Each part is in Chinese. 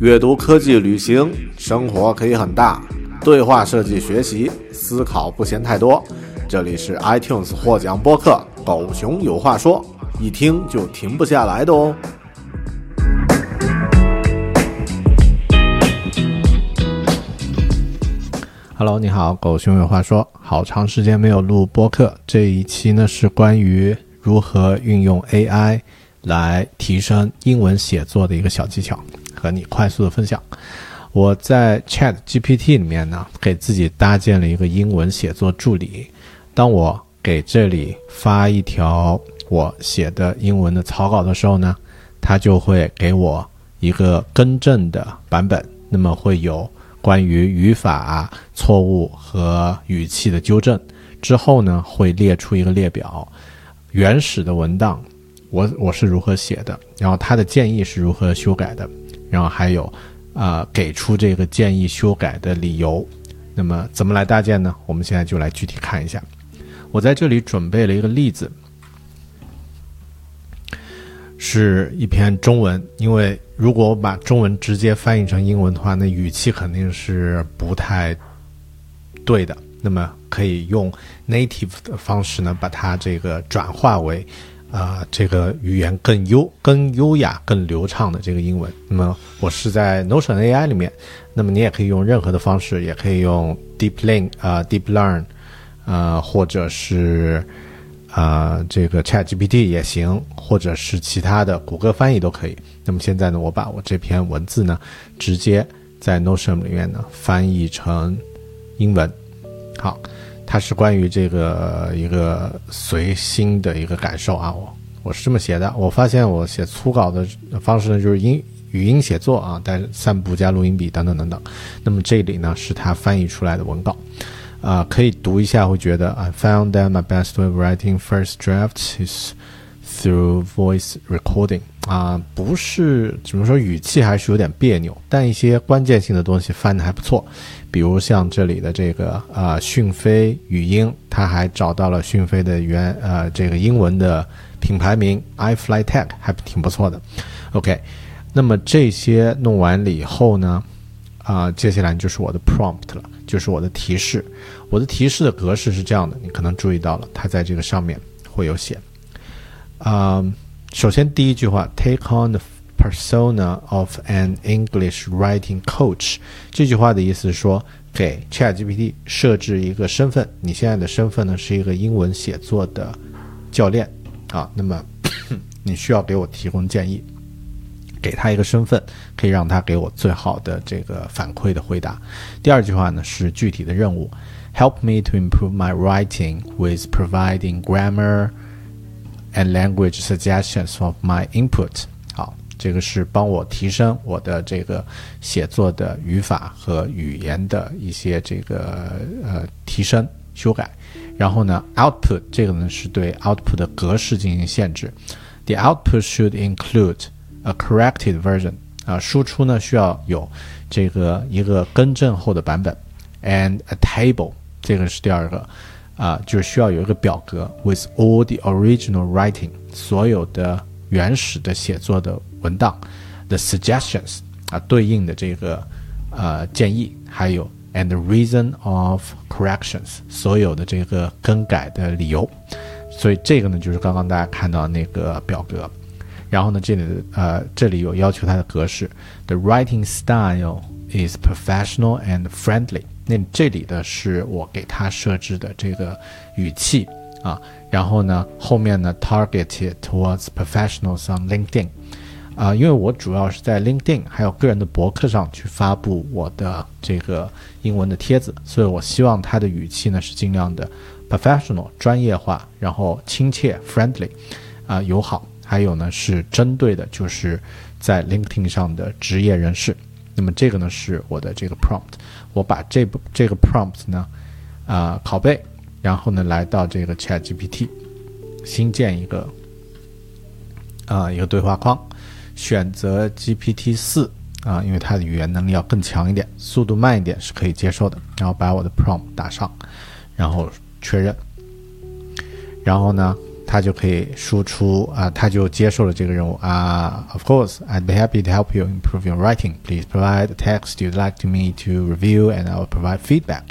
阅读、科技、旅行，生活可以很大。对话设计、学习、思考不嫌太多。这里是 iTunes 获奖播客《狗熊有话说》，一听就停不下来的哦。Hello，你好，狗熊有话说。好长时间没有录播客，这一期呢是关于如何运用 AI 来提升英文写作的一个小技巧。和你快速的分享，我在 Chat GPT 里面呢，给自己搭建了一个英文写作助理。当我给这里发一条我写的英文的草稿的时候呢，它就会给我一个更正的版本。那么会有关于语法错误和语气的纠正。之后呢，会列出一个列表，原始的文档我我是如何写的，然后它的建议是如何修改的。然后还有，啊，给出这个建议修改的理由。那么怎么来搭建呢？我们现在就来具体看一下。我在这里准备了一个例子，是一篇中文。因为如果我把中文直接翻译成英文的话，那语气肯定是不太对的。那么可以用 native 的方式呢，把它这个转化为。啊，这个语言更优、更优雅、更流畅的这个英文。那么我是在 Notion AI 里面，那么你也可以用任何的方式，也可以用 deep link 啊，Deep Learn，呃，或者是啊这个 Chat GPT 也行，或者是其他的谷歌翻译都可以。那么现在呢，我把我这篇文字呢，直接在 Notion 里面呢翻译成英文。好。它是关于这个一个随心的一个感受啊，我我是这么写的。我发现我写粗稿的方式呢，就是音语音写作啊，带散步加录音笔等等等等。那么这里呢是它翻译出来的文稿，啊，可以读一下，会觉得 I found that my best way of writing first drafts is through voice recording 啊，不是怎么说语气还是有点别扭，但一些关键性的东西翻的还不错。比如像这里的这个呃讯飞语音，他还找到了讯飞的原呃这个英文的品牌名 iFlyTech，还挺不错的。OK，那么这些弄完了以后呢，啊，接下来就是我的 prompt 了，就是我的提示。我的提示的格式是这样的，你可能注意到了，它在这个上面会有写。啊，首先第一句话，Take on the Persona of an English writing coach，这句话的意思是说，给 ChatGPT 设置一个身份。你现在的身份呢是一个英文写作的教练啊。那么你需要给我提供建议，给他一个身份，可以让他给我最好的这个反馈的回答。第二句话呢是具体的任务，Help me to improve my writing with providing grammar and language suggestions of my input 好。这个是帮我提升我的这个写作的语法和语言的一些这个呃提升修改，然后呢，output 这个呢是对 output 的格式进行限制。The output should include a corrected version 啊，输出呢需要有这个一个更正后的版本，and a table 这个是第二个啊，就是需要有一个表格 with all the original writing 所有的原始的写作的。文档，the suggestions 啊，对应的这个呃建议，还有 and reason of corrections 所有的这个更改的理由，所以这个呢就是刚刚大家看到那个表格，然后呢这里呃这里有要求它的格式，the writing style is professional and friendly，那这里的是我给它设置的这个语气啊，然后呢后面呢 targeted towards professionals on LinkedIn。啊，因为我主要是在 LinkedIn 还有个人的博客上去发布我的这个英文的帖子，所以我希望它的语气呢是尽量的 professional 专业化，然后亲切 friendly 啊友好，还有呢是针对的就是在 LinkedIn 上的职业人士。那么这个呢是我的这个 prompt，我把这部这个 prompt 呢啊拷贝，然后呢来到这个 ChatGPT，新建一个啊一个对话框。选择 GPT 四啊，因为它的语言能力要更强一点，速度慢一点是可以接受的。然后把我的 prompt 打上，然后确认。然后呢，他就可以输出啊，他就接受了这个任务啊。Of course, I'd be happy to help you improve your writing. Please provide the text you'd like to me to review, and I'll provide feedback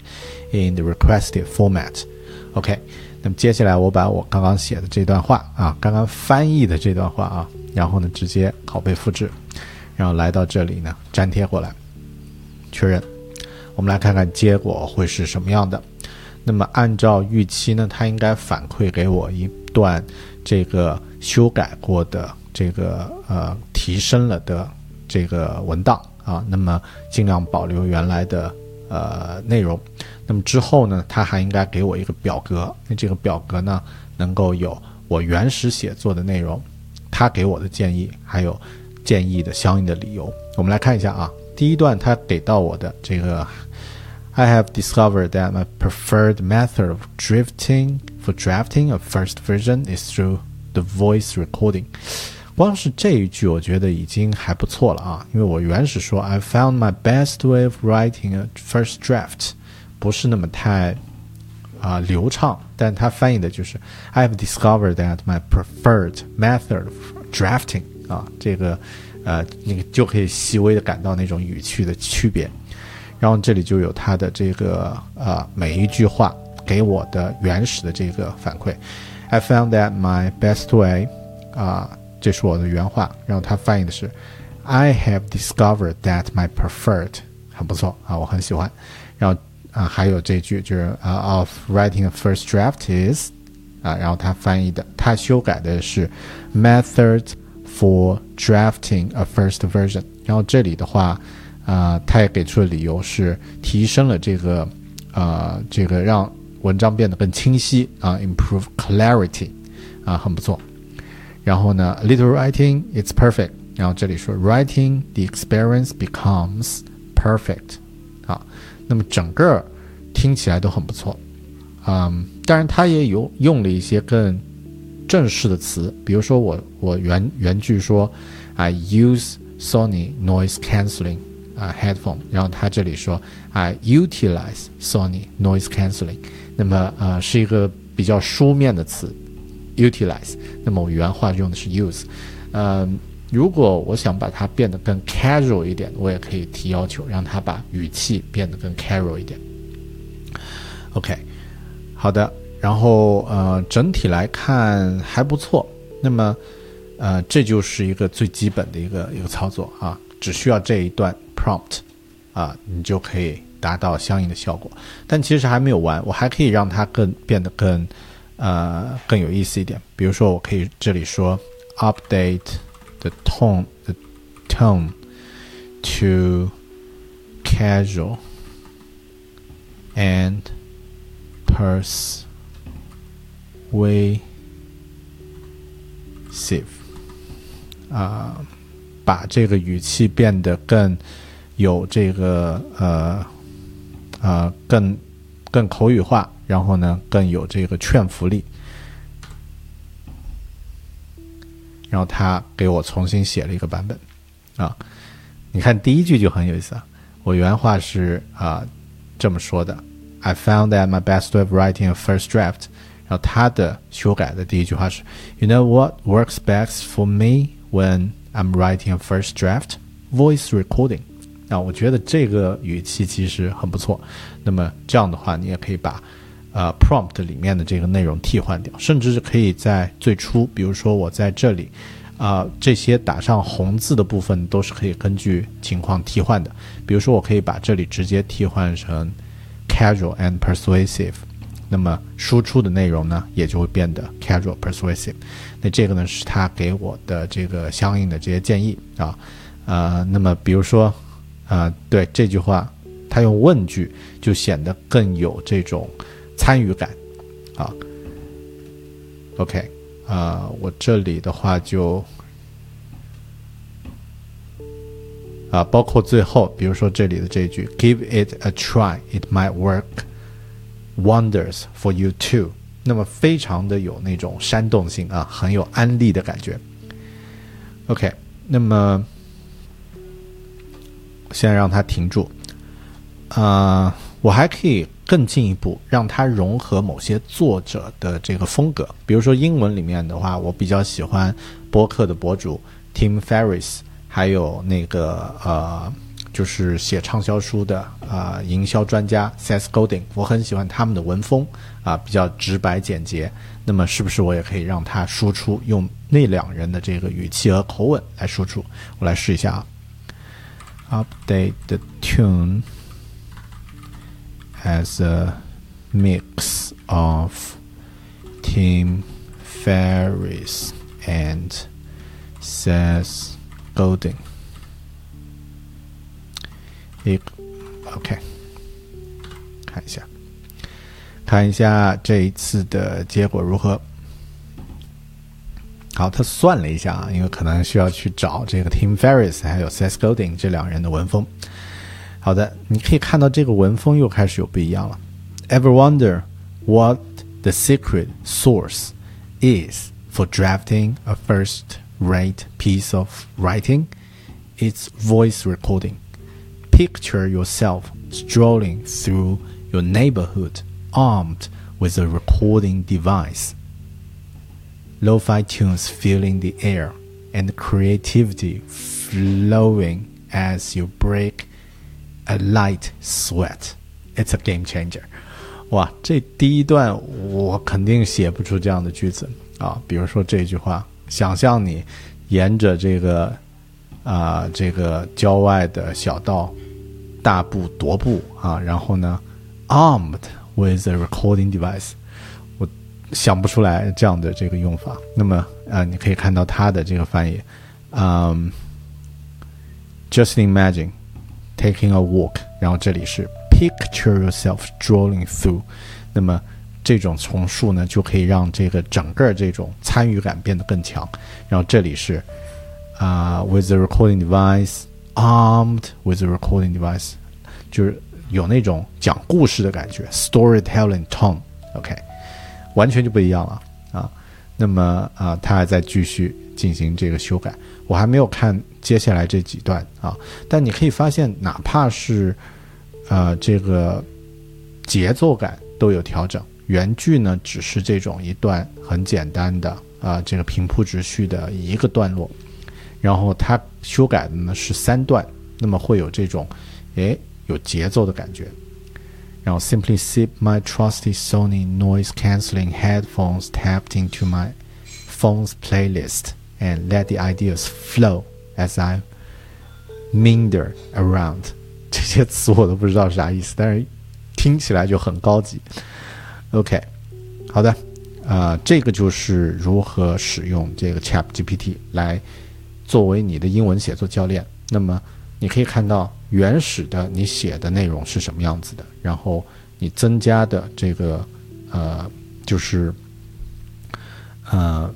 in the requested format. OK，那么接下来我把我刚刚写的这段话啊，刚刚翻译的这段话啊，然后呢直接拷贝复制，然后来到这里呢粘贴过来，确认。我们来看看结果会是什么样的。那么按照预期呢，它应该反馈给我一段这个修改过的这个呃提升了的这个文档啊。那么尽量保留原来的呃内容。那么之后呢，它还应该给我一个表格。那这个表格呢，能够有我原始写作的内容，他给我的建议，还有建议的相应的理由。我们来看一下啊，第一段他给到我的这个。I have discovered that my preferred method of drifting for drafting a first version is through the voice recording。光是这一句，我觉得已经还不错了啊。因为我原始说 I found my best way of writing a first draft，不是那么太啊流畅，但它翻译的就是 I have discovered that my preferred method of drafting 啊，这个呃，你就可以细微的感到那种语气的区别。 然后这里就有它的这个呃每一句话给我的原始的这个反馈。I found that my best way，啊，这是我的原话。然后它翻译的是，I have discovered that my preferred，很不错啊，我很喜欢。然后啊还有这句就是啊，of writing a first draft is，啊，然后它翻译的，它修改的是 method for drafting a first version。然后这里的话。啊，他也给出的理由是提升了这个，呃，这个让文章变得更清晰啊，improve clarity，啊，很不错。然后呢，little writing it's perfect。然后这里说 writing the experience becomes perfect，啊，那么整个听起来都很不错。嗯，当然他也有用了一些更正式的词，比如说我我原原句说，I use Sony noise cancelling。啊，headphone，然后他这里说啊，utilize Sony noise cancelling，那么呃是一个比较书面的词，utilize，那么我原话用的是 use，呃，如果我想把它变得更 casual 一点，我也可以提要求，让它把语气变得更 casual 一点。OK，好的，然后呃整体来看还不错，那么呃这就是一个最基本的一个一个操作啊，只需要这一段。prompt，啊，你就可以达到相应的效果。但其实还没有完，我还可以让它更变得更，呃，更有意思一点。比如说，我可以这里说 update the tone the tone to casual and persuasive 啊，把这个语气变得更。有这个呃呃更更口语化，然后呢更有这个劝服力，然后他给我重新写了一个版本啊，你看第一句就很有意思啊，我原话是啊这么说的，I found that my best way of writing a first draft，然后他的修改的第一句话是，You know what works best for me when I'm writing a first draft? Voice recording。啊，我觉得这个语气其实很不错。那么这样的话，你也可以把呃 prompt 里面的这个内容替换掉，甚至是可以在最初，比如说我在这里啊，这些打上红字的部分都是可以根据情况替换的。比如说，我可以把这里直接替换成 casual and persuasive，那么输出的内容呢也就会变得 casual persuasive。那这个呢是他给我的这个相应的这些建议啊，呃，那么比如说。啊，对这句话，他用问句就显得更有这种参与感，啊，OK，啊，我这里的话就啊，包括最后，比如说这里的这句，Give it a try, it might work wonders for you too。那么非常的有那种煽动性啊，很有安利的感觉。OK，那么。现在让它停住，啊，我还可以更进一步让它融合某些作者的这个风格，比如说英文里面的话，我比较喜欢播客的博主 Tim Ferriss，还有那个呃。就是写畅销书的啊，营销专家 Seth Godin，我很喜欢他们的文风啊，比较直白简洁。那么是不是我也可以让他输出用那两人的这个语气和口吻来输出？我来试一下啊。Update the tune as a mix of Tim Ferriss and Seth Godin。一，OK，看一下，看一下这一次的结果如何。 好，他算了一下啊，因为可能需要去找这个 Tim Ferriss 还有 Seth Godin 这两人的文风。好的，你可以看到这个文风又开始有不一样了。Ever wonder what the secret source is for drafting a first-rate piece of writing? It's voice recording. Picture yourself strolling through your neighborhood armed with a recording device. Lo-fi tunes filling the air and creativity flowing as you break a light sweat. It's a game changer. 哇，这第一段我肯定写不出这样的句子啊！比如说这句话：想象你沿着这个啊这个郊外的小道大步踱步啊，然后呢，armed with a recording device，我 想不出来这样的这个用法。那么啊，你可以看到它的这个翻译，嗯，just imagine taking a walk，然后这里是 picture yourself strolling through，那么这种重述呢，就可以让这个整个这种参与感变得更强。然后这里是啊，with the recording device。Armed with the recording device，就是有那种讲故事的感觉，storytelling tone，OK，完全就不一样了啊。那么啊，他还在继续进行这个修改，我还没有看接下来这几段啊。但你可以发现，哪怕是呃这个节奏感都有调整，原句呢只是这种一段很简单的啊这个平铺直叙的一个段落。然后他修改的呢是三段，那么会有这种，哎，有节奏的感觉。然后 simply zip my trusty Sony noise cancelling headphones tapped into my phone's playlist and let the ideas flow as I meander around。这些词我都不知道是啥意思，但是听起来就很高级。OK，好的，啊，这个就是如何使用这个 Chat GPT 来。作为你的英文写作教练，那么 你可以看到原始的你写的内容是什么样子的，然后你增加的这个呃，就是呃，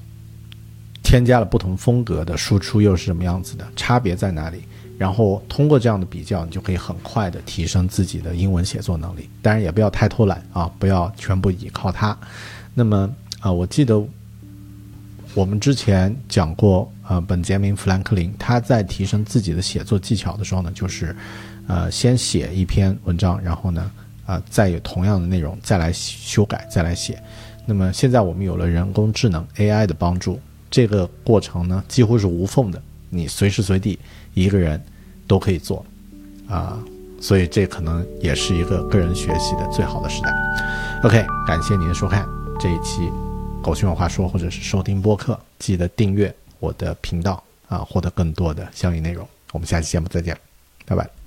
添加了不同风格的输出又是什么样子的，差别在哪里？然后通过这样的比较，你就可以很快的提升自己的英文写作能力。当然也不要太偷懒啊，不要全部依靠它。那么啊，我记得。我们之前讲过，呃，本杰明·富兰克林他在提升自己的写作技巧的时候呢，就是，呃，先写一篇文章，然后呢，啊，再有同样的内容再来修改，再来写。那么现在我们有了人工智能 AI 的帮助，这个过程呢几乎是无缝的，你随时随地一个人都可以做，啊，所以这可能也是一个个人学习的最好的时代。OK，感谢您的收看这一期。狗熊有话说，或者是收听播客，记得订阅我的频道啊，获得更多的相应内容。我们下期节目再见，拜拜。